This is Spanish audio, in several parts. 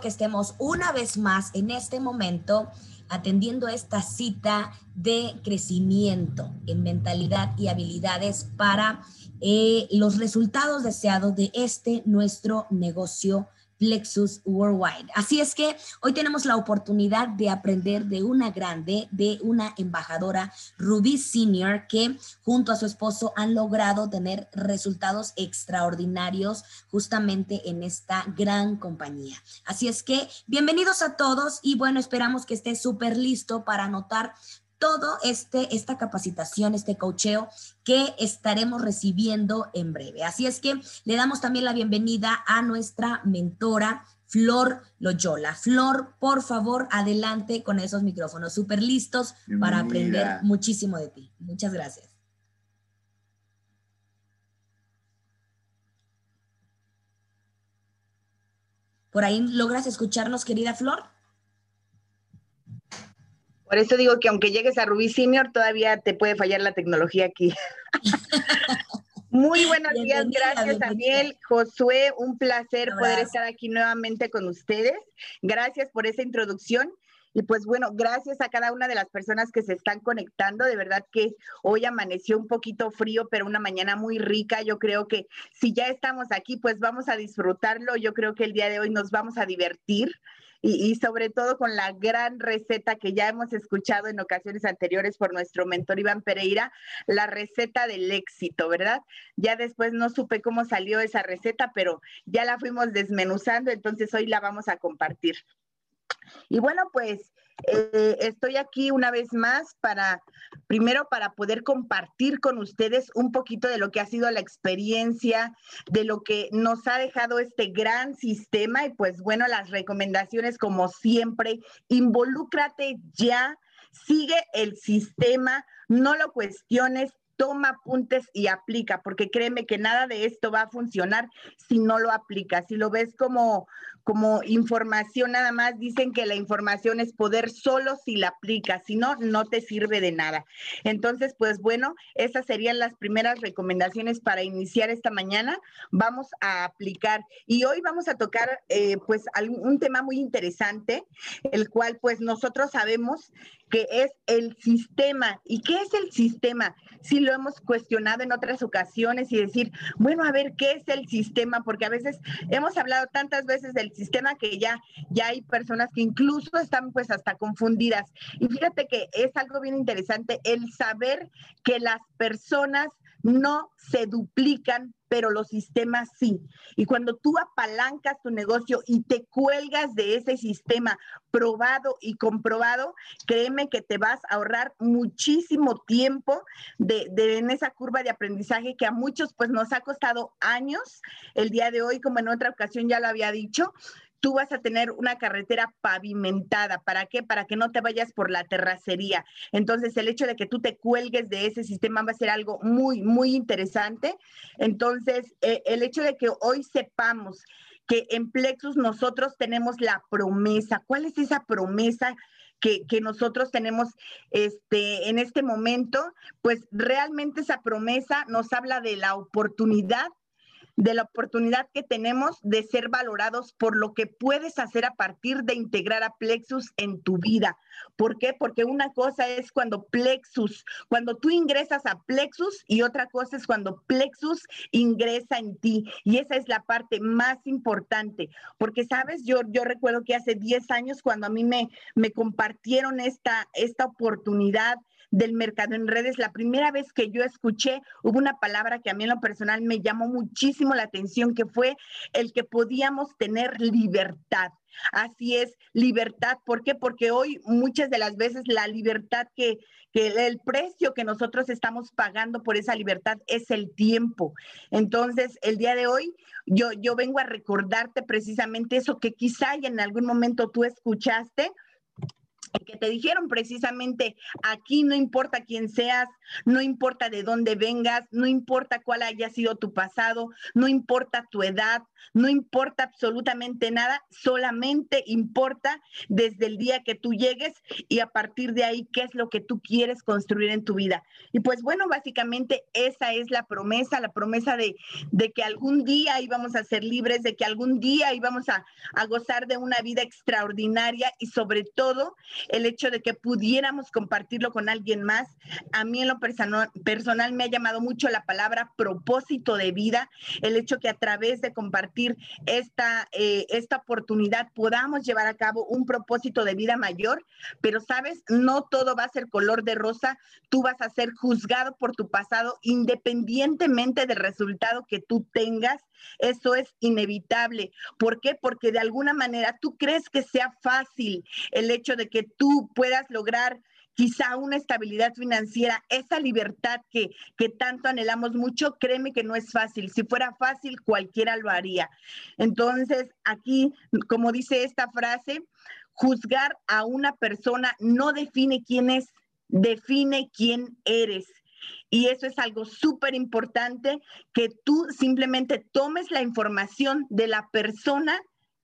que estemos una vez más en este momento atendiendo esta cita de crecimiento en mentalidad y habilidades para eh, los resultados deseados de este nuestro negocio Plexus Worldwide. Así es que hoy tenemos la oportunidad de aprender de una grande, de una embajadora, Ruby Senior, que junto a su esposo han logrado tener resultados extraordinarios justamente en esta gran compañía. Así es que bienvenidos a todos y bueno, esperamos que esté súper listo para anotar todo este, esta capacitación, este cocheo que estaremos recibiendo en breve. Así es que le damos también la bienvenida a nuestra mentora, Flor Loyola. Flor, por favor, adelante con esos micrófonos súper listos para aprender muchísimo de ti. Muchas gracias. ¿Por ahí logras escucharnos, querida Flor? Por eso digo que aunque llegues a Rubí Senior, todavía te puede fallar la tecnología aquí. Muy buenos días, gracias Daniel, Josué, un placer poder estar aquí nuevamente con ustedes. Gracias por esa introducción. Y pues bueno, gracias a cada una de las personas que se están conectando. De verdad que hoy amaneció un poquito frío, pero una mañana muy rica. Yo creo que si ya estamos aquí, pues vamos a disfrutarlo. Yo creo que el día de hoy nos vamos a divertir y, sobre todo con la gran receta que ya hemos escuchado en ocasiones anteriores por nuestro mentor Iván Pereira, la receta del éxito, ¿verdad? Ya después no supe cómo salió esa receta, pero ya la fuimos desmenuzando, entonces hoy la vamos a compartir. Y bueno, pues eh, estoy aquí una vez más para, primero para poder compartir con ustedes un poquito de lo que ha sido la experiencia, de lo que nos ha dejado este gran sistema y pues bueno, las recomendaciones como siempre, involúcrate ya, sigue el sistema, no lo cuestiones, toma apuntes y aplica, porque créeme que nada de esto va a funcionar si no lo aplicas. Si lo ves como, como información nada más, dicen que la información es poder solo si la aplicas, si no, no te sirve de nada. Entonces, pues bueno, esas serían las primeras recomendaciones para iniciar esta mañana. Vamos a aplicar y hoy vamos a tocar eh, pues un tema muy interesante, el cual pues nosotros sabemos que es el sistema. ¿Y qué es el sistema? Si lo hemos cuestionado en otras ocasiones y decir, bueno, a ver, ¿qué es el sistema? Porque a veces hemos hablado tantas veces del sistema que ya, ya hay personas que incluso están pues hasta confundidas. Y fíjate que es algo bien interesante el saber que las personas no se duplican, pero los sistemas sí. Y cuando tú apalancas tu negocio y te cuelgas de ese sistema probado y comprobado, créeme que te vas a ahorrar muchísimo tiempo de, en esa curva de aprendizaje que a muchos pues nos ha costado años. El día de hoy, como en otra ocasión ya lo había dicho, tú vas a tener una carretera pavimentada. ¿Para qué? Para que no te vayas por la terracería. Entonces, el hecho de que tú te cuelgues de ese sistema va a ser algo muy, muy interesante. Entonces, eh, el hecho de que hoy sepamos que en Plexus nosotros tenemos la promesa. ¿Cuál es esa promesa? Que, que, nosotros tenemos este, en este momento, pues realmente esa promesa nos habla de la oportunidad de la oportunidad que tenemos de ser valorados por lo que puedes hacer a partir de integrar a Plexus en tu vida. ¿Por qué? Porque una cosa es cuando Plexus, cuando tú ingresas a Plexus y otra cosa es cuando Plexus ingresa en ti. Y esa es la parte más importante, porque sabes, yo, yo recuerdo que hace 10 años cuando a mí me, me compartieron esta, esta oportunidad, del mercado en redes, la primera vez que yo escuché, hubo una palabra que a mí en lo personal me llamó muchísimo la atención, que fue el que podíamos tener libertad. Así es, libertad. ¿Por qué? Porque hoy muchas de las veces la libertad que, que el precio que nosotros estamos pagando por esa libertad es el tiempo. Entonces, el día de hoy yo, yo vengo a recordarte precisamente eso que quizá en algún momento tú escuchaste que te dijeron precisamente, aquí no importa quién seas, no importa de dónde vengas, no importa cuál haya sido tu pasado, no importa tu edad, no importa absolutamente nada, solamente importa desde el día que tú llegues y a partir de ahí qué es lo que tú quieres construir en tu vida. Y pues bueno, básicamente esa es la promesa, la promesa de, de que algún día íbamos a ser libres, de que algún día íbamos a, a gozar de una vida extraordinaria y sobre todo el hecho de que pudiéramos compartirlo con alguien más. A mí en lo personal, me ha llamado mucho la palabra propósito de vida, el hecho que a través de compartir esta, eh, esta oportunidad podamos llevar a cabo un propósito de vida mayor, pero sabes, no todo va a ser color de rosa, tú vas a ser juzgado por tu pasado independientemente del resultado que tú tengas, eso es inevitable. ¿Por qué? Porque de alguna manera tú crees que sea fácil el hecho de que tú puedas lograr quizá una estabilidad financiera, esa libertad que, que tanto anhelamos mucho, créeme que no es fácil. Si fuera fácil, cualquiera lo haría. Entonces, aquí, como dice esta frase, juzgar a una persona no define quién es, define quién eres. Y eso es algo súper importante, que tú simplemente tomes la información de la persona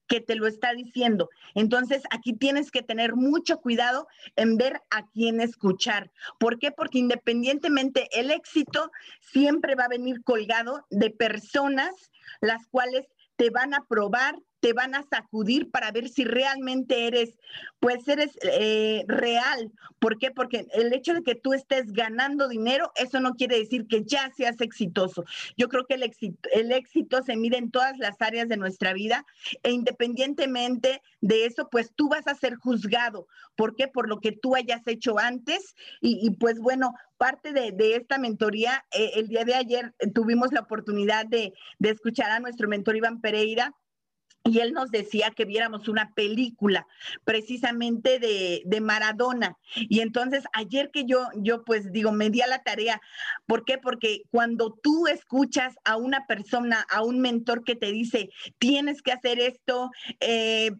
que te lo está diciendo. Entonces, aquí tienes que tener mucho cuidado en ver a quién escuchar. ¿Por qué? Porque independientemente el éxito siempre va a venir colgado de personas las cuales te van a probar, te van a sacudir para ver si realmente eres, pues eres eh, real. ¿Por qué? Porque el hecho de que tú estés ganando dinero, eso no quiere decir que ya seas exitoso. Yo creo que el éxito, el éxito se mide en todas las áreas de nuestra vida e independientemente de eso, pues tú vas a ser juzgado. ¿Por qué? Por lo que tú hayas hecho antes. Y, pues bueno, parte de, esta mentoría, eh, el día de ayer tuvimos la oportunidad de, de escuchar a nuestro mentor Iván Pereira y él nos decía que viéramos una película precisamente de, de, Maradona. Y entonces ayer que yo, yo pues digo, me di a la tarea. ¿Por qué? Porque cuando tú escuchas a una persona, a un mentor que te dice, tienes que hacer esto, eh,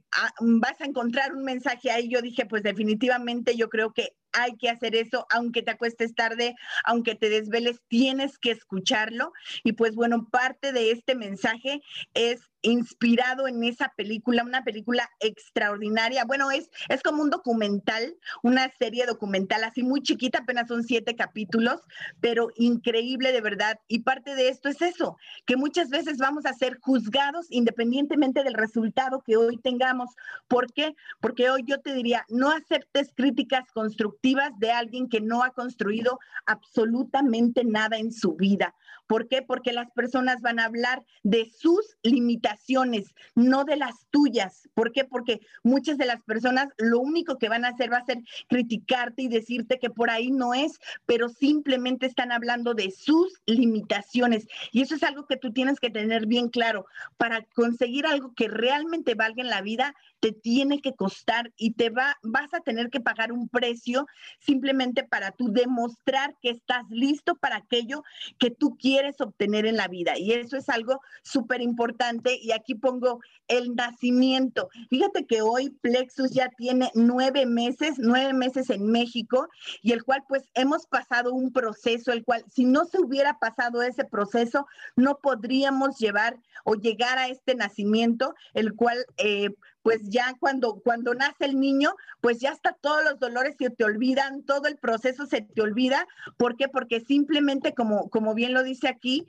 vas a encontrar un mensaje ahí, yo dije, pues definitivamente yo creo que hay que hacer eso, aunque te acuestes tarde, aunque te desveles, tienes que escucharlo. Y pues bueno, parte de este mensaje es inspirado en esa película, una película extraordinaria. Bueno, es, es como un documental, una serie documental así muy chiquita, apenas son siete capítulos, pero increíble de verdad. Y parte de esto es eso, que muchas veces vamos a ser juzgados independientemente del resultado que hoy tengamos. ¿Por qué? Porque hoy yo te diría, no aceptes críticas constructivas de alguien que no ha construido absolutamente nada en su vida. ¿Por qué? Porque las personas van a hablar de sus limitaciones, no de las tuyas. ¿Por qué? Porque muchas de las personas lo único que van a hacer va a ser criticarte y decirte que por ahí no es, pero simplemente están hablando de sus limitaciones. Y eso es algo que tú tienes que tener bien claro. Para conseguir algo que realmente valga en la vida, te tiene que costar y te va, vas a tener que pagar un precio simplemente para tú demostrar que estás listo para aquello que tú quieres obtener en la vida. Y eso es algo súper importante. Y aquí pongo el nacimiento. Fíjate que hoy Plexus ya tiene nueve meses, nueve meses en México, y el cual pues hemos pasado un proceso, el cual si no se hubiera pasado ese proceso, no podríamos llevar o llegar a este nacimiento, el cual eh, pues ya cuando, cuando nace el niño, pues ya está todos los dolores se te olvidan, todo el proceso se te olvida. ¿Por qué? Porque simplemente, como, como bien lo dice aquí,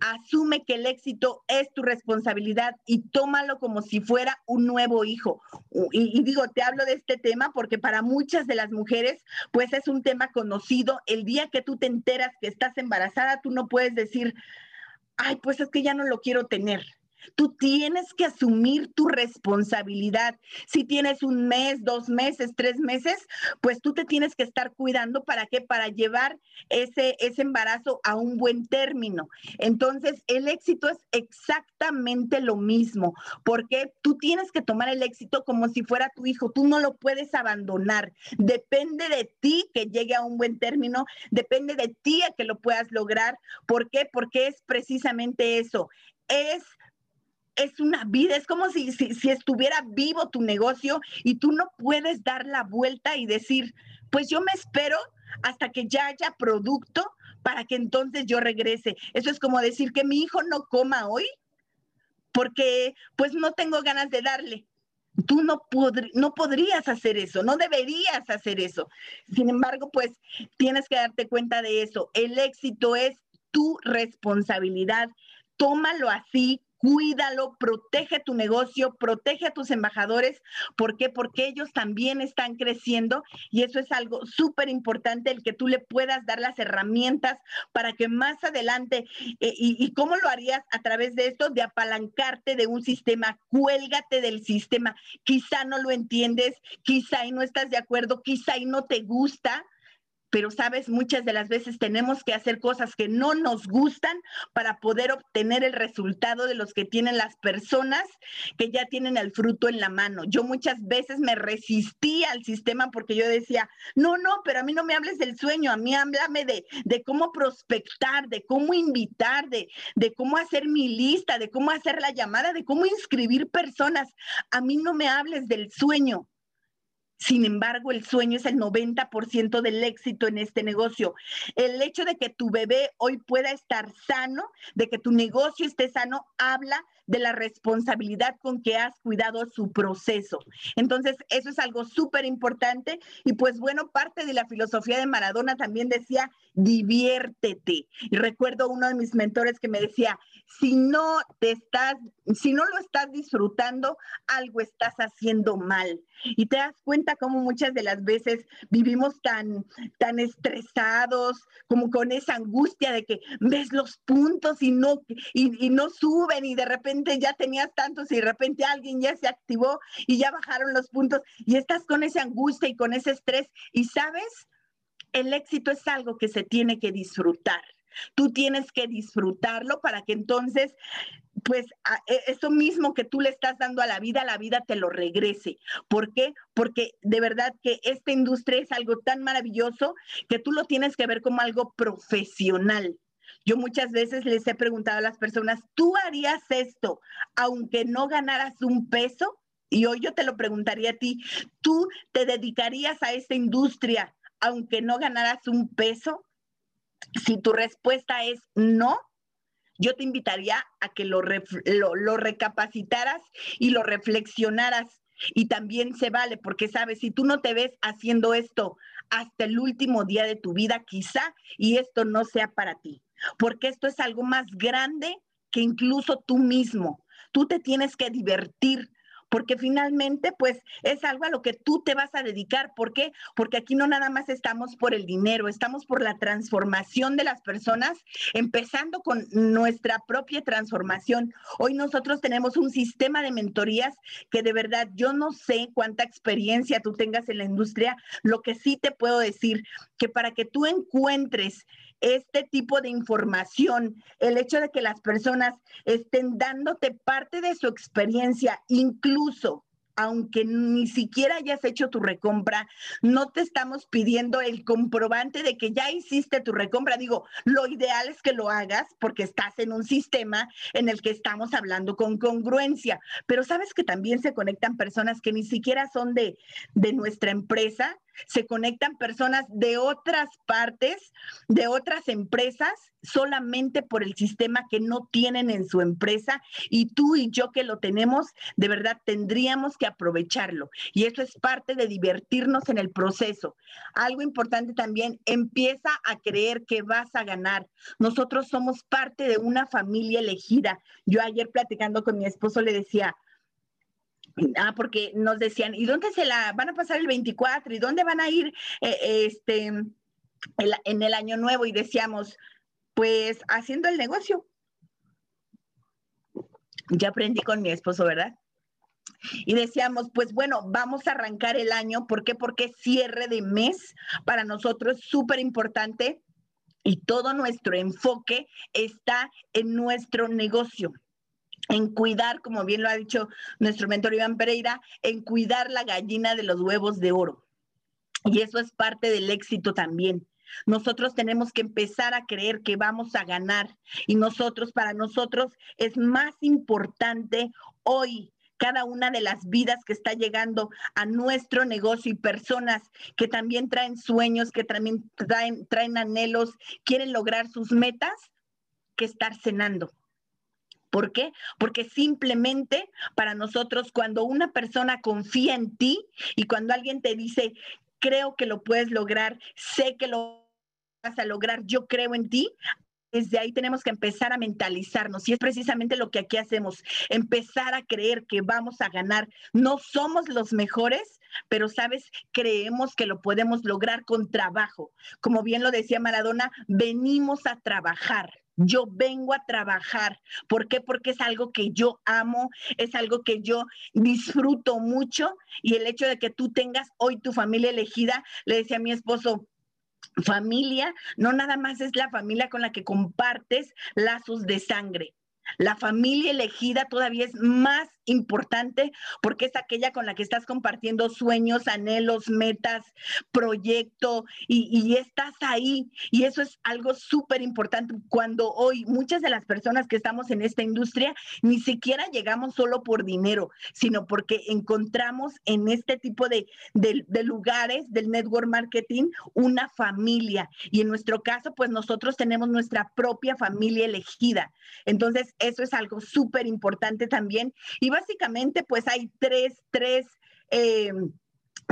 asume que el éxito es tu responsabilidad y tómalo como si fuera un nuevo hijo. Y, y, digo, te hablo de este tema porque para muchas de las mujeres, pues es un tema conocido. El día que tú te enteras que estás embarazada, tú no puedes decir, ay, pues es que ya no lo quiero tener. Tú tienes que asumir tu responsabilidad. Si tienes un mes, dos meses, tres meses, pues tú te tienes que estar cuidando para qué? Para llevar ese, ese embarazo a un buen término. Entonces, el éxito es exactamente lo mismo, porque tú tienes que tomar el éxito como si fuera tu hijo. Tú no lo puedes abandonar. Depende de ti que llegue a un buen término, depende de ti a que lo puedas lograr. ¿Por qué? Porque es precisamente eso. Es es una vida, es como si, si, estuviera vivo tu negocio y tú no puedes dar la vuelta y decir, pues yo me espero hasta que ya haya producto para que entonces yo regrese. Eso es como decir que mi hijo no coma hoy porque pues no tengo ganas de darle. Tú no, no podrías hacer eso, no deberías hacer eso. Sin embargo, pues tienes que darte cuenta de eso. El éxito es tu responsabilidad. Tómalo así, cuídalo, protege tu negocio, protege a tus embajadores. ¿Por qué? Porque ellos también están creciendo y eso es algo súper importante, el que tú le puedas dar las herramientas para que más adelante, eh, y, cómo lo harías a través de esto, de apalancarte de un sistema, cuélgate del sistema. Quizá no lo entiendes, quizá y no estás de acuerdo, quizá y no te gusta pero sabes, muchas de las veces tenemos que hacer cosas que no nos gustan para poder obtener el resultado de los que tienen las personas que ya tienen el fruto en la mano. Yo muchas veces me resistía al sistema porque yo decía, no, no, pero a mí no me hables del sueño, a mí háblame de, de cómo prospectar, de cómo invitar, de, de cómo hacer mi lista, de cómo hacer la llamada, de cómo inscribir personas. A mí no me hables del sueño, sin embargo, el sueño es el 90% del éxito en este negocio. El hecho de que tu bebé hoy pueda estar sano, de que tu negocio esté sano, habla de la responsabilidad con que has cuidado su proceso. Entonces, eso es algo súper importante. Y pues bueno, parte de la filosofía de Maradona también decía, diviértete. Y recuerdo uno de mis mentores que me decía, si no te estás, si no lo estás disfrutando, algo estás haciendo mal. Y te das cuenta cómo muchas de las veces vivimos tan, tan estresados, como con esa angustia de que ves los puntos y no, y no suben y de repente ya tenías tantos y de repente alguien ya se activó y ya bajaron los puntos y estás con esa angustia y con ese estrés y sabes, el éxito es algo que se tiene que disfrutar. Tú tienes que disfrutarlo para que entonces pues e, eso mismo que tú le estás dando a la vida, la vida te lo regrese. ¿Por qué? Porque de verdad que esta industria es algo tan maravilloso que tú lo tienes que ver como algo profesional. Yo muchas veces les he preguntado a las personas, ¿tú harías esto aunque no ganaras un peso? Y hoy yo te lo preguntaría a ti, ¿tú te dedicarías a esta industria aunque no ganaras un peso? Si tu respuesta es no, yo te invitaría a que lo, lo, recapacitaras y lo reflexionaras. Y también se vale, porque sabes, si tú no te ves haciendo esto hasta el último día de tu vida, quizá, y esto no sea para ti porque esto es algo más grande que incluso tú mismo. Tú te tienes que divertir, porque finalmente pues es algo a lo que tú te vas a dedicar. ¿Por qué? Porque aquí no nada más estamos por el dinero, estamos por la transformación de las personas, empezando con nuestra propia transformación. Hoy nosotros tenemos un sistema de mentorías que de verdad yo no sé cuánta experiencia tú tengas en la industria, lo que sí te puedo decir que para que tú encuentres este tipo de información, el hecho de que las personas estén dándote parte de su experiencia, incluso aunque ni siquiera hayas hecho tu recompra, no te estamos pidiendo el comprobante de que ya hiciste tu recompra. Digo, lo ideal es que lo hagas porque estás en un sistema en el que estamos hablando con congruencia, pero sabes que también se conectan personas que ni siquiera son de, de nuestra empresa se conectan personas de otras partes, de otras empresas, solamente por el sistema que no tienen en su empresa y tú y yo que lo tenemos, de verdad tendríamos que aprovecharlo. Y eso es parte de divertirnos en el proceso. Algo importante también, empieza a creer que vas a ganar. Nosotros somos parte de una familia elegida. Yo ayer platicando con mi esposo le decía, Ah, porque nos decían, ¿y dónde se la van a pasar el 24? ¿Y dónde van a ir eh, este, en el año nuevo? Y decíamos, pues haciendo el negocio. Ya aprendí con mi esposo, ¿verdad? Y decíamos, pues bueno, vamos a arrancar el año. ¿Por qué? Porque cierre de mes para nosotros es súper importante y todo nuestro enfoque está en nuestro negocio en cuidar, como bien lo ha dicho nuestro mentor Iván Pereira, en cuidar la gallina de los huevos de oro. Y eso es parte del éxito también. nosotros tenemos que empezar a creer que vamos a ganar. Y nosotros, para nosotros, es más importante hoy cada una de las vidas que está llegando a nuestro negocio y personas que también traen sueños, que también traen, traen anhelos, quieren lograr sus metas, que estar cenando. ¿Por qué? Porque simplemente para nosotros cuando una persona confía en ti y cuando alguien te dice, creo que lo puedes lograr, sé que lo vas a lograr, yo creo en ti, desde ahí tenemos que empezar a mentalizarnos y es precisamente lo que aquí hacemos, empezar a creer que vamos a ganar. No somos los mejores, pero sabes, creemos que lo podemos lograr con trabajo. Como bien lo decía Maradona, venimos a trabajar. Yo vengo a trabajar. ¿Por qué? Porque es algo que yo amo, es algo que yo disfruto mucho y el hecho de que tú tengas hoy tu familia elegida, le decía a mi esposo, familia no nada más es la familia con la que compartes lazos de sangre. La familia elegida todavía es más importante porque es aquella con la que estás compartiendo sueños, anhelos, metas, proyecto y, estás ahí. Y eso es algo súper importante cuando hoy muchas de las personas que estamos en esta industria ni siquiera llegamos solo por dinero, sino porque encontramos en este tipo de, de lugares del network marketing una familia. Y en nuestro caso, pues nosotros tenemos nuestra propia familia elegida. Entonces, eso es algo súper importante también. Y básicamente, pues hay tres, tres eh,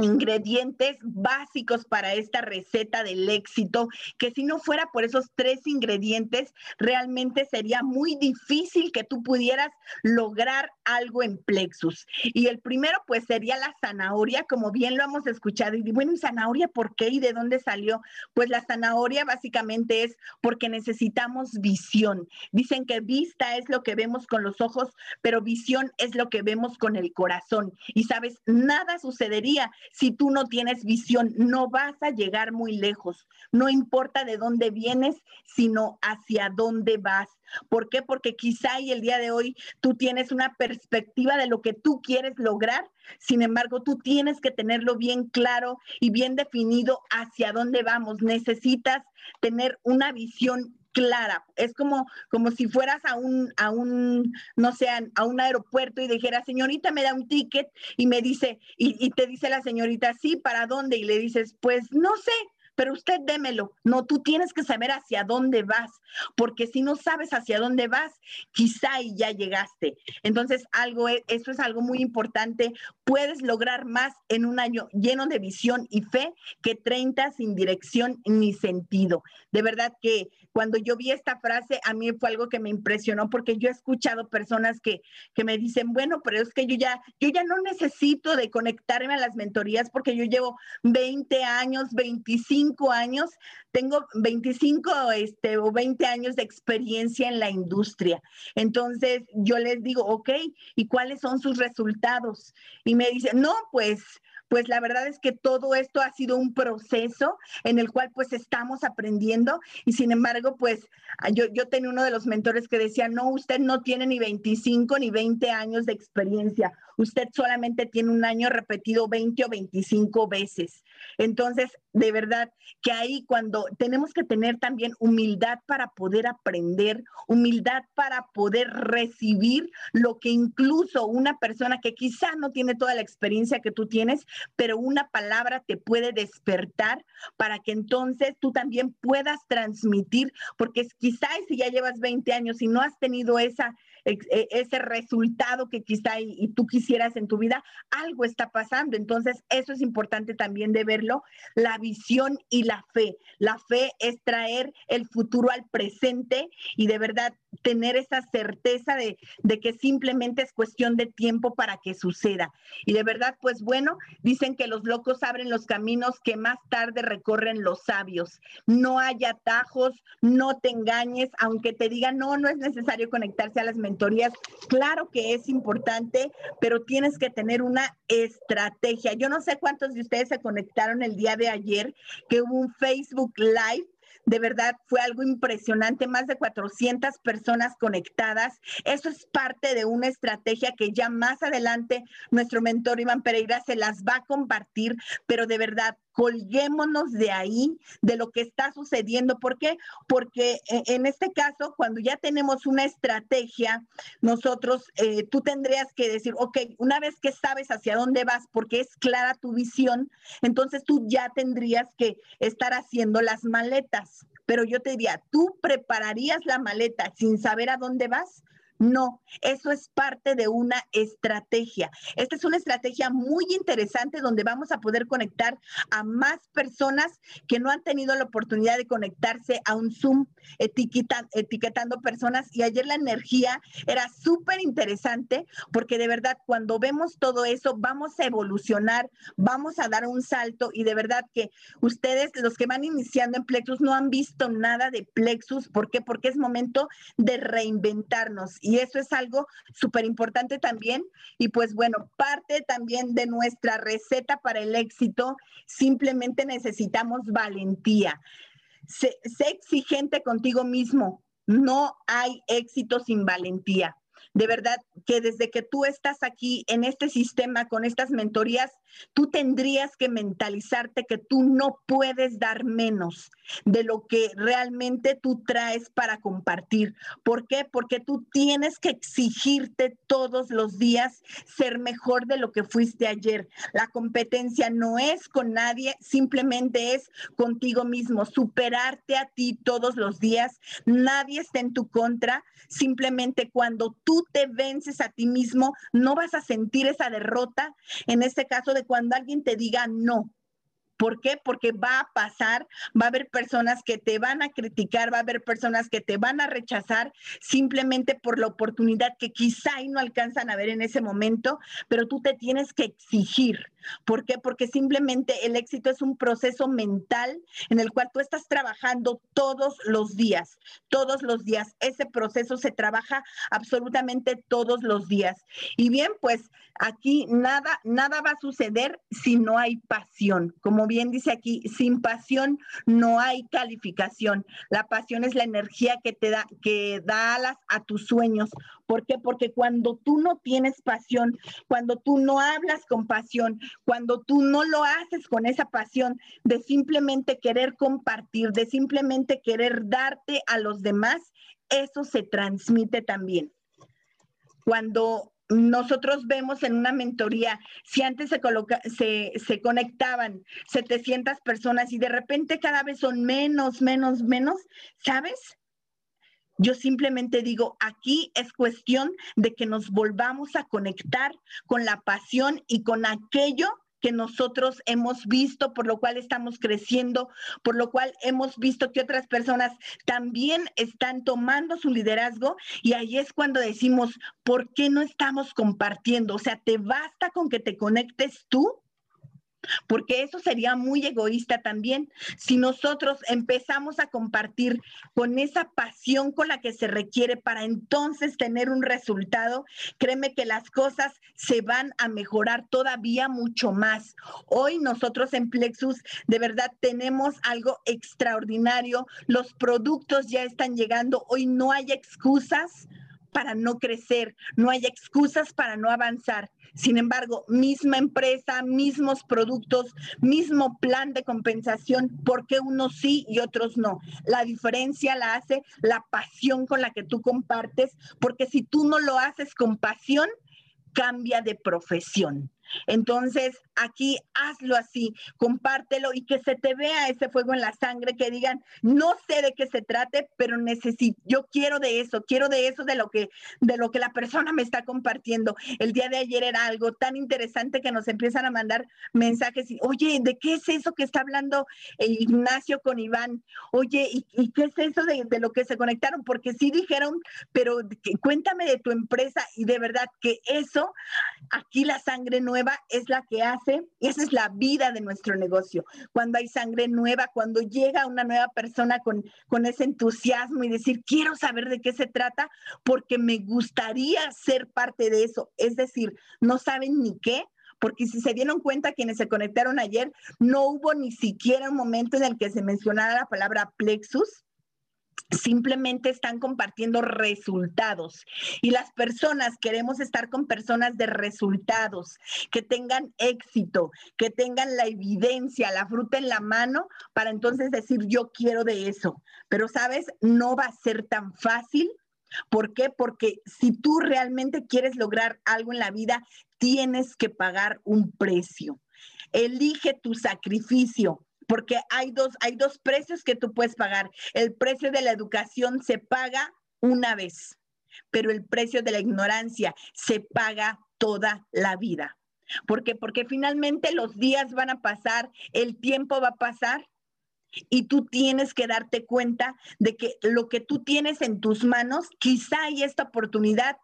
ingredientes básicos para esta receta del éxito, que si no fuera por esos tres ingredientes, realmente sería muy difícil que tú pudieras lograr algo en Plexus. Y el primero, pues sería la zanahoria, como bien lo hemos escuchado. Y bueno, ¿y zanahoria por qué y de dónde salió? Pues la zanahoria básicamente es porque necesitamos visión. Dicen que vista es lo que vemos con los ojos, pero visión es lo que vemos con el corazón. Y sabes, nada sucedería si tú no tienes visión, no vas a llegar muy lejos. No importa de dónde vienes, sino hacia dónde vas. ¿Por qué? Porque quizá y el día de hoy tú tienes una perspectiva de lo que tú quieres lograr. Sin embargo, tú tienes que tenerlo bien claro y bien definido hacia dónde vamos. Necesitas tener una visión clara. Es como, como si fueras a un, a un, no sé, a un aeropuerto y dijera, señorita, me da un ticket y me dice, y, y te dice la señorita, sí, ¿para dónde? Y le dices, pues no sé, pero usted démelo. No, tú tienes que saber hacia dónde vas, porque si no sabes hacia dónde vas, quizá y ya llegaste. Entonces, algo, e, eso es algo muy importante. Puedes lograr más en un año lleno de visión y fe que 30 sin dirección ni sentido. De verdad que cuando yo vi esta frase, a mí fue algo que me impresionó porque yo he escuchado personas que, que me dicen, bueno, pero es que yo ya, yo ya no necesito de conectarme a las mentorías porque yo llevo 20 años, 25 años, tengo 25 este, o 20 años de experiencia en la industria. Entonces yo les digo, ok, ¿y cuáles son sus resultados? Y me dicen, no, pues pues la verdad es que todo esto ha sido un proceso en el cual pues estamos aprendiendo y sin embargo pues yo, yo tenía uno de los mentores que decía, no, usted no tiene ni 25 ni 20 años de experiencia, usted solamente tiene un año repetido 20 o 25 veces. Entonces, de verdad que ahí cuando tenemos que tener también humildad para poder aprender, humildad para poder recibir lo que incluso una persona que quizá no tiene toda la experiencia que tú tienes, pero una palabra te puede despertar para que entonces tú también puedas transmitir, porque quizá si ya llevas 20 años y no has tenido esa ese resultado que quizá y, tú quisieras en tu vida, algo está pasando. Entonces, eso es importante también de verlo, la visión y la fe. La fe es traer el futuro al presente y de verdad tener esa certeza de, que simplemente es cuestión de tiempo para que suceda. Y de verdad, pues bueno, dicen que los locos abren los caminos que más tarde recorren los sabios. No hay atajos, no te engañes, aunque te digan, no, no es necesario conectarse a las mentiras claro que es importante, pero tienes que tener una estrategia. Yo no sé cuántos de ustedes se conectaron el día de ayer, que hubo un Facebook Live de verdad fue algo impresionante, más de 400 personas conectadas. Eso es parte de una estrategia que ya más adelante nuestro mentor Iván Pereira se las va a compartir, pero de verdad colguémonos de ahí, de lo que está sucediendo. ¿Por qué? Porque eh, en este caso, cuando ya tenemos una estrategia, nosotros, eh, tú tendrías que decir, ok, una vez que sabes hacia dónde vas, porque es clara tu visión, entonces tú ya tendrías que estar haciendo las maletas. Pero yo te diría, ¿tú prepararías la maleta sin saber a dónde vas? No, eso es parte de una estrategia. Esta es una estrategia muy interesante donde vamos a poder conectar a más personas que no han tenido la oportunidad de conectarse a un Zoom etiquetando personas. Y ayer la energía era súper interesante porque de verdad cuando vemos todo eso vamos a evolucionar, vamos a dar un salto y de verdad que ustedes, los que van iniciando en Plexus, no han visto nada de Plexus. ¿Por qué? Porque es momento de reinventarnos y eso es algo súper importante también. Y pues bueno, parte también de nuestra receta para el éxito, simplemente necesitamos valentía. Sé exigente contigo mismo. No hay éxito sin valentía. De verdad que desde que tú estás aquí en este sistema con estas mentorías, tú tendrías que mentalizarte que tú no puedes dar menos de lo que realmente tú traes para compartir. ¿Por qué? Porque tú tienes que exigirte todos los días ser mejor de lo que fuiste ayer. La competencia no es con nadie, simplemente es contigo mismo, superarte a ti todos los días. Nadie está en tu contra, simplemente cuando tú te vences a ti mismo, no vas a sentir esa derrota. En este caso de cuando alguien te diga no, ¿Por qué? Porque va a pasar, va a haber personas que te van a criticar, va a haber personas que te van a rechazar simplemente por la oportunidad que quizá no alcanzan a ver en ese momento, pero tú te tienes que exigir. ¿Por qué? Porque simplemente el éxito es un proceso mental en el cual tú estás trabajando todos los días, todos los días. Ese proceso se trabaja absolutamente todos los días. Y bien, pues aquí nada, nada va a suceder si no hay pasión. Como bien dice aquí, sin pasión no hay calificación. La pasión es la energía que te da, que da alas a tus sueños. ¿Por qué? Porque cuando tú no tienes pasión, cuando tú no hablas con pasión, cuando tú no lo haces con esa pasión de simplemente querer compartir, de simplemente querer darte a los demás, eso se transmite también. Cuando nosotros vemos en una mentoría, si antes se, coloca, se, conectaban 700 personas y de repente cada vez son menos, menos, menos, ¿sabes? Yo simplemente digo, aquí es cuestión de que nos volvamos a conectar con la pasión y con aquello que nosotros hemos visto, por lo cual estamos creciendo, por lo cual hemos visto que otras personas también están tomando su liderazgo y ahí es cuando decimos, ¿por qué no estamos compartiendo? O sea, ¿te basta con que te conectes tú? Porque eso sería muy egoísta también. Si nosotros empezamos a compartir con esa pasión con la que se requiere para entonces tener un resultado, créeme que las cosas se van a mejorar todavía mucho más. Hoy nosotros en Plexus de verdad tenemos algo extraordinario. Los productos ya están llegando. Hoy no hay excusas para no crecer, no hay excusas para no avanzar. Sin embargo, misma empresa, mismos productos, mismo plan de compensación, ¿por qué unos sí y otros no? La diferencia la hace la pasión con la que tú compartes, porque si tú no lo haces con pasión, cambia de profesión. Entonces, aquí hazlo así, compártelo y que se te vea ese fuego en la sangre, que digan, no sé de qué se trate, pero necesito, yo quiero de eso, quiero de eso de lo que de lo que la persona me está compartiendo. El día de ayer era algo tan interesante que nos empiezan a mandar mensajes y, "Oye, ¿de qué es eso que está hablando Ignacio con Iván? Oye, ¿y, qué es eso de, de, lo que se conectaron? Porque sí dijeron, pero cuéntame de tu empresa y de verdad que eso aquí la sangre es la que hace, y esa es la vida de nuestro negocio. Cuando hay sangre nueva, cuando llega una nueva persona con, con ese entusiasmo y decir, quiero saber de qué se trata, porque me gustaría ser parte de eso. Es decir, no saben ni qué, porque si se dieron cuenta quienes se conectaron ayer, no hubo ni siquiera un momento en el que se mencionara la palabra plexus. Simplemente están compartiendo resultados. Y las personas queremos estar con personas de resultados, que tengan éxito, que tengan la evidencia, la fruta en la mano, para entonces decir, yo quiero de eso. Pero, ¿sabes? No va a ser tan fácil. ¿Por qué? Porque si tú realmente quieres lograr algo en la vida, tienes que pagar un precio. Elige tu sacrificio porque hay dos, hay dos precios que tú puedes pagar. El precio de la educación se paga una vez, pero el precio de la ignorancia se paga toda la vida. ¿Por qué? Porque finalmente los días van a pasar, el tiempo va a pasar y tú tienes que darte cuenta de que lo que tú tienes en tus manos, quizá y esta oportunidad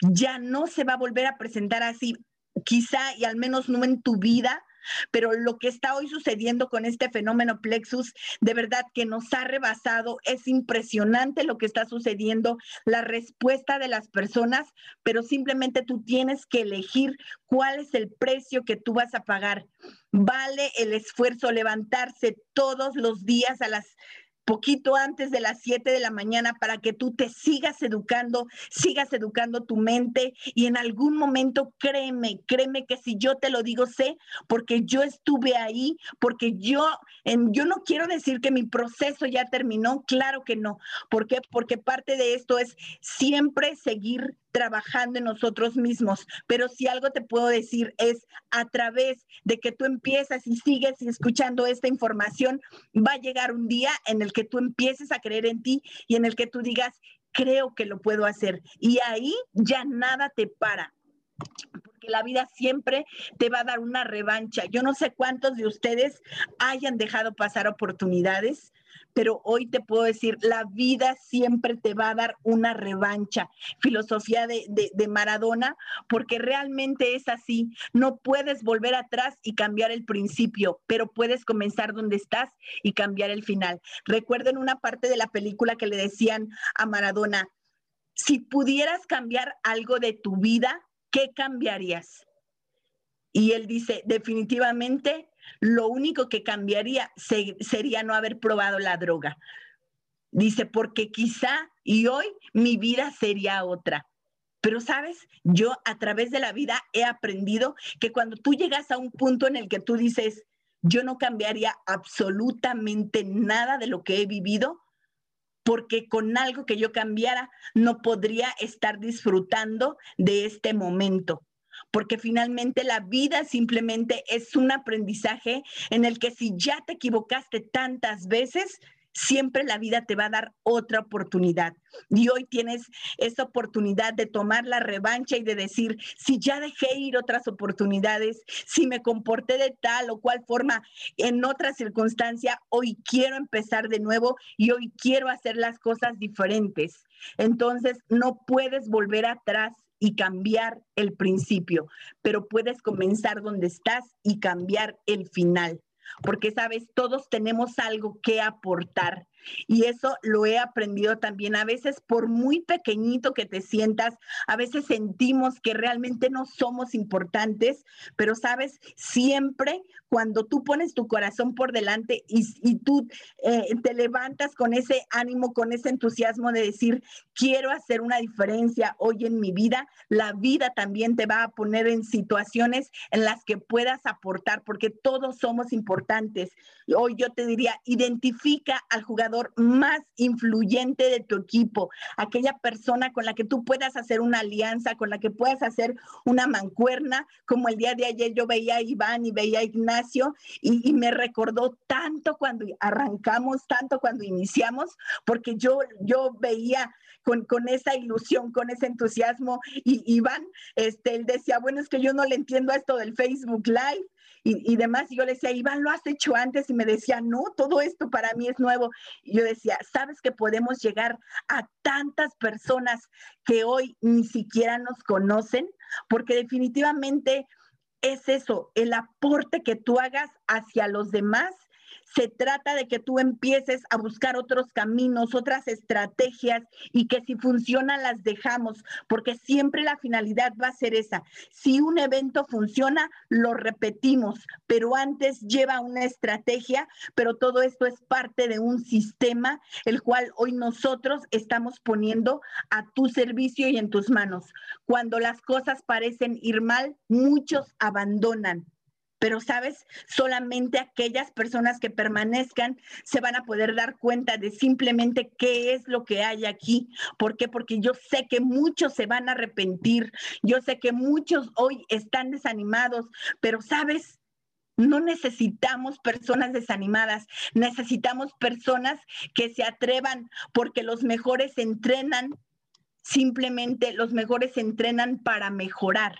ya no se va a volver a presentar así, quizá y al menos no en tu vida, pero lo que está hoy sucediendo con este fenómeno Plexus, de verdad que nos ha rebasado, es impresionante lo que está sucediendo, la respuesta de las personas, pero simplemente tú tienes que elegir cuál es el precio que tú vas a pagar. Vale el esfuerzo levantarse todos los días a las poquito antes de las 7 de la mañana para que tú te sigas educando, sigas educando tu mente y en algún momento créeme, créeme que si yo te lo digo sé porque yo estuve ahí, porque yo en, yo no quiero decir que mi proceso ya terminó, claro que no. ¿Por qué? Porque parte de esto es siempre seguir trabajando en nosotros mismos. Pero si algo te puedo decir es a través de que tú empiezas y sigues escuchando esta información, va a llegar un día en el que tú empieces a creer en ti y en el que tú digas, creo que lo puedo hacer. Y ahí ya nada te para porque la vida siempre te va a dar una revancha. Yo no sé cuántos de ustedes hayan dejado pasar oportunidades, pero hoy te puedo decir, la vida siempre te va a dar una revancha. Filosofía de, Maradona, porque realmente es así. No puedes volver atrás y cambiar el principio, pero puedes comenzar donde estás y cambiar el final. Recuerden una parte de la película que le decían a Maradona, si pudieras cambiar algo de tu vida, ¿qué cambiarías? Y él dice, definitivamente lo único que cambiaría sería no haber probado la droga. Dice, porque quizá y hoy mi vida sería otra. Pero sabes, yo a través de la vida he aprendido que cuando tú llegas a un punto en el que tú dices, yo no cambiaría absolutamente nada de lo que he vivido, porque con algo que yo cambiara no podría estar disfrutando de este momento. Porque finalmente la vida simplemente es un aprendizaje en el que si ya te equivocaste tantas veces, siempre la vida te va a dar otra oportunidad. Y hoy tienes esa oportunidad de tomar la revancha y de decir, si ya dejé ir otras oportunidades, si me comporté de tal o cual forma en otra circunstancia, hoy quiero empezar de nuevo y hoy quiero hacer las cosas diferentes. Entonces, no puedes volver atrás y cambiar el principio, pero puedes comenzar donde estás y cambiar el final, porque sabes, todos tenemos algo que aportar y eso lo he aprendido también. A veces, por muy pequeñito que te sientas, a veces sentimos que realmente no somos importantes, pero sabes, siempre cuando tú pones tu corazón por delante y, tú eh, te levantas con ese ánimo, con ese entusiasmo de decir, quiero hacer una diferencia hoy en mi vida, la vida también te va a poner en situaciones en las que puedas aportar, porque todos somos importantes. Hoy yo te diría, identifica al jugador más influyente de tu equipo, aquella persona con la que tú puedas hacer una alianza, con la que puedas hacer una mancuerna, como el día de ayer yo veía a Iván y veía a Ignacio y, me recordó tanto cuando arrancamos, tanto cuando iniciamos, porque yo, yo veía con, con, esa ilusión, con ese entusiasmo. Y Iván, este, él decía, bueno, es que yo no le entiendo a esto del Facebook Live y, demás. Y yo le decía, Iván, lo has hecho antes. Y me decía, no, todo esto para mí es nuevo. Y yo decía, ¿sabes que podemos llegar a tantas personas que hoy ni siquiera nos conocen? Porque definitivamente es eso, el aporte que tú hagas hacia los demás Se trata de que tú empieces a buscar otros caminos, otras estrategias y que si funcionan las dejamos, porque siempre la finalidad va a ser esa. Si un evento funciona, lo repetimos, pero antes lleva una estrategia, pero todo esto es parte de un sistema el cual hoy nosotros estamos poniendo a tu servicio y en tus manos. Cuando las cosas parecen ir mal, muchos abandonan pero sabes, solamente aquellas personas que permanezcan se van a poder dar cuenta de simplemente qué es lo que hay aquí. ¿Por qué? Porque yo sé que muchos se van a arrepentir, yo sé que muchos hoy están desanimados, pero sabes, no necesitamos personas desanimadas, necesitamos personas que se atrevan porque los mejores entrenan, simplemente los mejores entrenan para mejorar.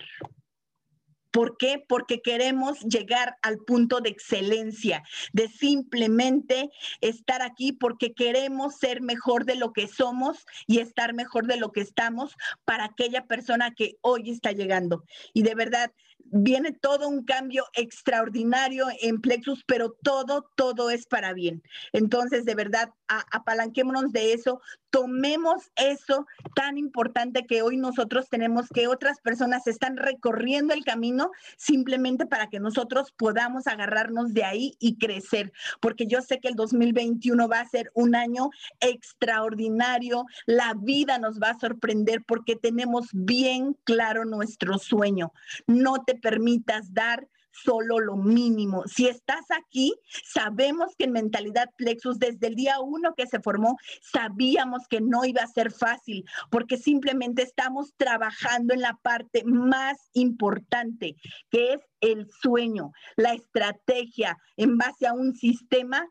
¿Por qué? Porque queremos llegar al punto de excelencia, de simplemente estar aquí porque queremos ser mejor de lo que somos y estar mejor de lo que estamos para aquella persona que hoy está llegando. Y de verdad, viene todo un cambio extraordinario en Plexus, pero todo, todo es para bien. Entonces, de verdad, apalanquémonos de eso, tomemos eso tan importante que hoy nosotros tenemos, que otras personas están recorriendo el camino simplemente para que nosotros podamos agarrarnos de ahí y crecer, porque yo sé que el 2021 va a ser un año extraordinario, la vida nos va a sorprender porque tenemos bien claro nuestro sueño. No te permitas dar solo lo mínimo. Si estás aquí, sabemos que en Mentalidad Plexus, desde el día uno que se formó, sabíamos que no iba a ser fácil, porque simplemente estamos trabajando en la parte más importante, que es el sueño, la estrategia en base a un sistema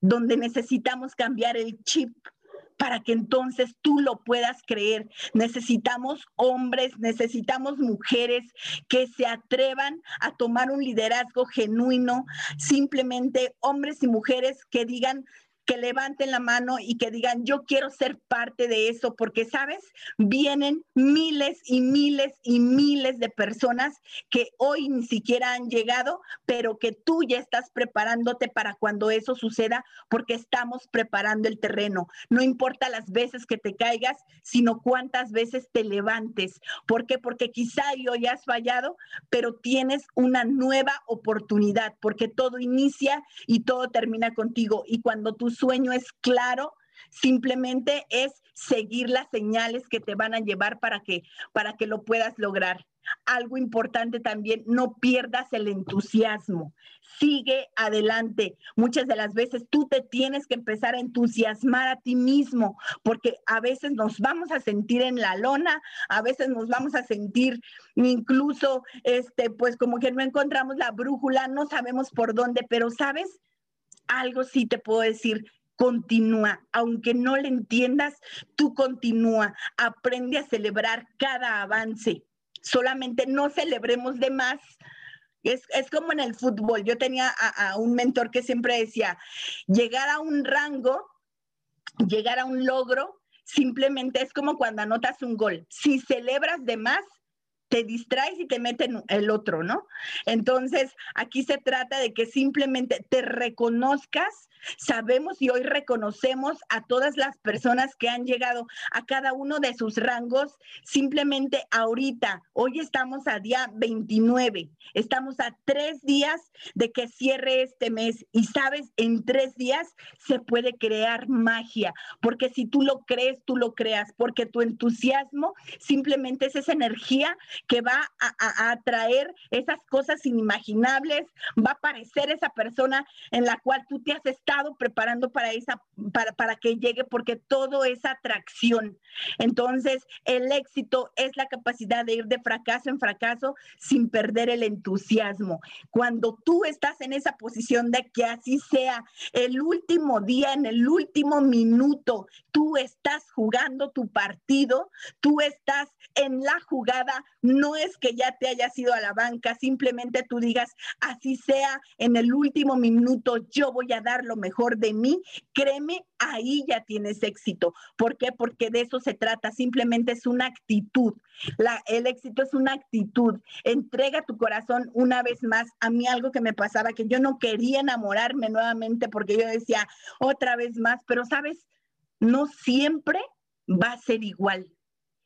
donde necesitamos cambiar el chip para que entonces tú lo puedas creer. Necesitamos hombres, necesitamos mujeres que se atrevan a tomar un liderazgo genuino, simplemente hombres y mujeres que digan, que levanten la mano y que digan, yo quiero ser parte de eso, porque, ¿sabes? Vienen miles y miles y miles de personas que hoy ni siquiera han llegado, pero que tú ya estás preparándote para cuando eso suceda, porque estamos preparando el terreno. No importa las veces que te caigas, sino cuántas veces te levantes. ¿Por qué? Porque quizá hoy has fallado, pero tienes una nueva oportunidad, porque todo inicia y todo termina contigo. Y cuando tú sueño es claro, simplemente es seguir las señales que te van a llevar para que, para que lo puedas lograr. Algo importante también, no pierdas el entusiasmo. Sigue adelante. Muchas de las veces tú te tienes que empezar a entusiasmar a ti mismo, porque a veces nos vamos a sentir en la lona, a veces nos vamos a sentir incluso, este, pues como que no encontramos la brújula, no sabemos por dónde, pero sabes, algo sí te puedo decir, continúa, aunque no le entiendas, tú continúa, aprende a celebrar cada avance. Solamente no celebremos de más. Es, como en el fútbol. Yo tenía a, un mentor que siempre decía, llegar a un rango, llegar a un logro, simplemente es como cuando anotas un gol. Si celebras de más, te distraes y te meten el otro, ¿no? Entonces, aquí se trata de que simplemente te reconozcas Sabemos y hoy reconocemos a todas las personas que han llegado a cada uno de sus rangos. Simplemente ahorita, hoy estamos a día 29, estamos a tres días de que cierre este mes y sabes, en tres días se puede crear magia, porque si tú lo crees, tú lo creas, porque tu entusiasmo simplemente es esa energía que va a, atraer esas cosas inimaginables, va a aparecer esa persona en la cual tú te has estado preparando para esa, para, para que llegue, porque todo es atracción. Entonces, el éxito es la capacidad de ir de fracaso en fracaso sin perder el entusiasmo. Cuando tú estás en esa posición de que así sea el último día, en el último minuto, tú estás jugando tu partido, tú estás en la jugada, no es que ya te hayas ido a la banca, simplemente tú digas, así sea, en el último minuto yo voy a dar lo mejor de mí, créeme, ahí ya tienes éxito. ¿Por qué? Porque de eso se trata, simplemente es una actitud. El éxito es una actitud. Entrega tu corazón una vez más. A mí algo que me pasaba, que yo no quería enamorarme nuevamente porque yo decía otra vez más, pero sabes, no siempre va a ser igual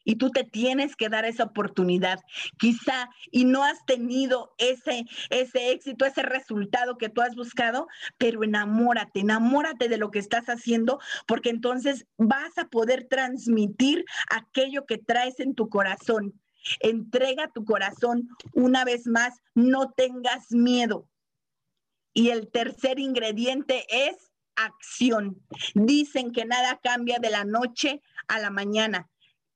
y tú te tienes que dar esa oportunidad. Quizá y no has tenido ese, ese éxito, ese resultado que tú has buscado, pero enamórate, enamórate de lo que estás haciendo, porque entonces vas a poder transmitir aquello que traes en tu corazón. Entrega tu corazón una vez más, no tengas miedo. Y el tercer ingrediente es acción. Dicen que nada cambia de la noche a la mañana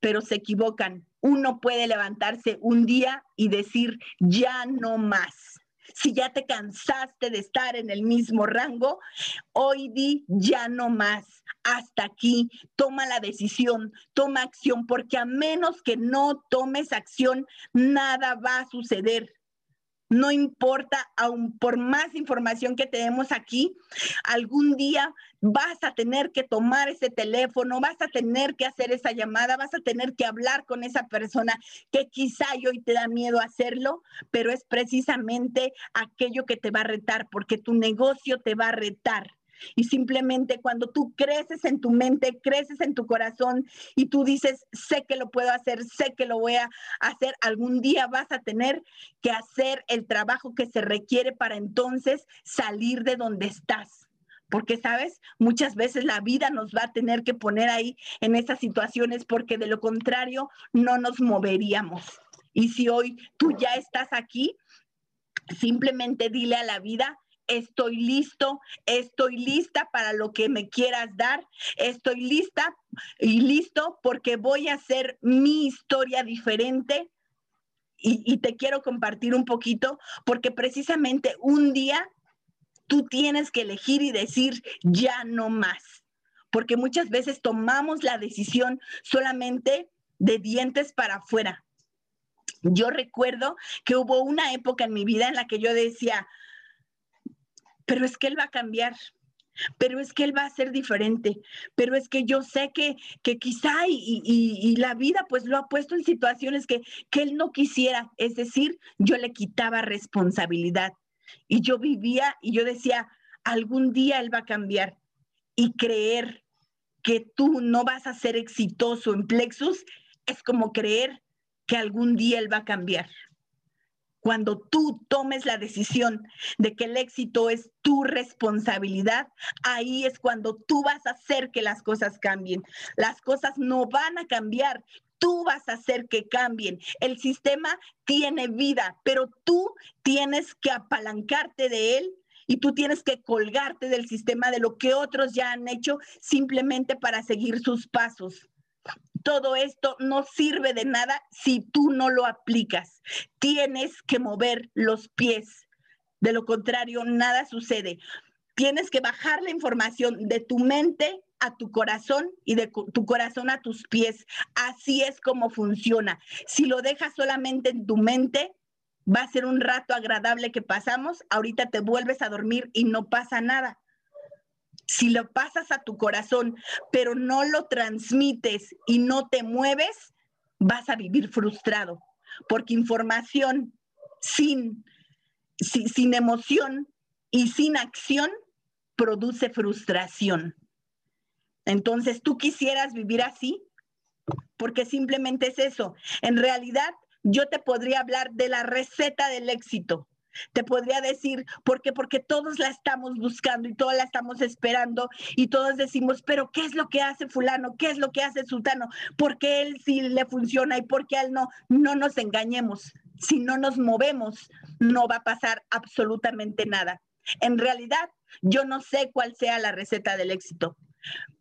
pero se equivocan. Uno puede levantarse un día y decir, ya no más. Si ya te cansaste de estar en el mismo rango, hoy di ya no más. Hasta aquí, toma la decisión, toma acción, porque a menos que no tomes acción, nada va a suceder no importa, aún por más información que tenemos aquí, algún día vas a tener que tomar ese teléfono, vas a tener que hacer esa llamada, vas a tener que hablar con esa persona que quizá hoy te da miedo hacerlo, pero es precisamente aquello que te va a retar, porque tu negocio te va a retar. Y simplemente cuando tú creces en tu mente, creces en tu corazón y tú dices, sé que lo puedo hacer, sé que lo voy a hacer, algún día vas a tener que hacer el trabajo que se requiere para entonces salir de donde estás. Porque, sabes, muchas veces la vida nos va a tener que poner ahí en esas situaciones porque de lo contrario no nos moveríamos. Y si hoy tú ya estás aquí, simplemente dile a la vida, estoy listo, estoy lista para lo que me quieras dar, estoy lista y listo porque voy a hacer mi historia diferente. Y, te quiero compartir un poquito porque precisamente un día tú tienes que elegir y decir ya no más, porque muchas veces tomamos la decisión solamente de dientes para afuera. Yo recuerdo que hubo una época en mi vida en la que yo decía, pero es que Él va a cambiar, pero es que Él va a ser diferente, pero es que yo sé que, que quizá y, y, la vida pues lo ha puesto en situaciones que, que Él no quisiera, es decir, yo le quitaba responsabilidad y yo vivía y yo decía, algún día Él va a cambiar y creer que tú no vas a ser exitoso en Plexus es como creer que algún día Él va a cambiar. Cuando tú tomes la decisión de que el éxito es tu responsabilidad, ahí es cuando tú vas a hacer que las cosas cambien. Las cosas no van a cambiar, tú vas a hacer que cambien. El sistema tiene vida, pero tú tienes que apalancarte de él y tú tienes que colgarte del sistema de lo que otros ya han hecho simplemente para seguir sus pasos todo esto no sirve de nada si tú no lo aplicas. Tienes que mover los pies. De lo contrario, nada sucede. Tienes que bajar la información de tu mente a tu corazón y de tu corazón a tus pies. Así es como funciona. Si lo dejas solamente en tu mente, va a ser un rato agradable que pasamos. Ahorita te vuelves a dormir y no pasa nada si lo pasas a tu corazón, pero no lo transmites y no te mueves, vas a vivir frustrado, porque información sin, emoción y sin acción produce frustración. Entonces, ¿tú quisieras vivir así? Porque simplemente es eso. En realidad, yo te podría hablar de la receta del éxito, te podría decir, ¿por qué? Porque todos la estamos buscando y todos la estamos esperando y todos decimos, pero ¿qué es lo que hace fulano? ¿Qué es lo que hace sultano? ¿Por qué él sí le funciona y por qué él no? No nos engañemos. Si no nos movemos, no va a pasar absolutamente nada. En realidad, yo no sé cuál sea la receta del éxito,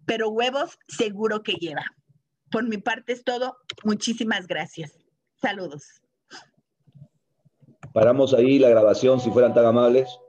pero huevos seguro que lleva. Por mi parte es todo. Muchísimas gracias. Saludos. Paramos ahí la grabación, si fueran tan amables.